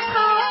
他。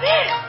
abrir.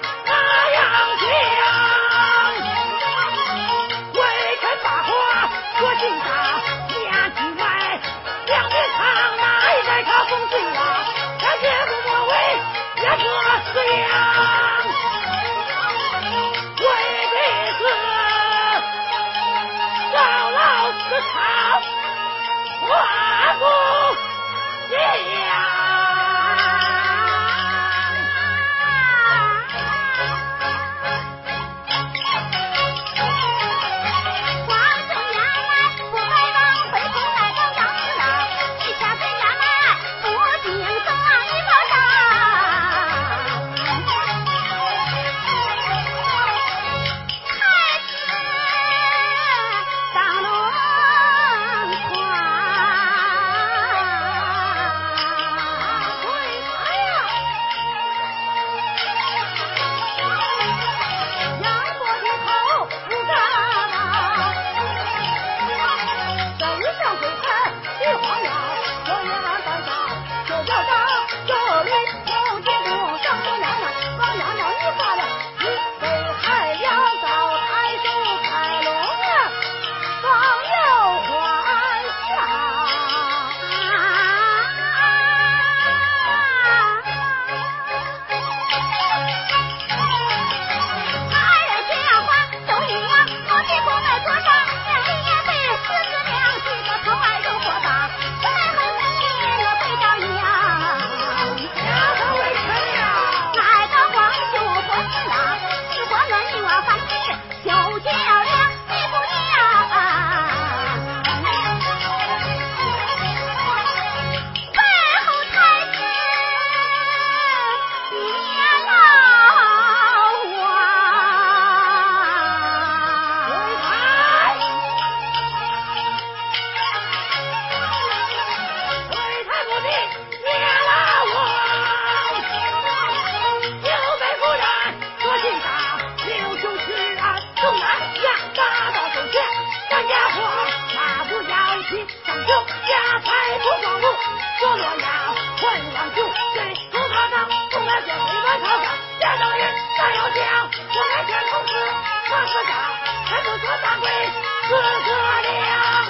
他不做大柜的出色的呀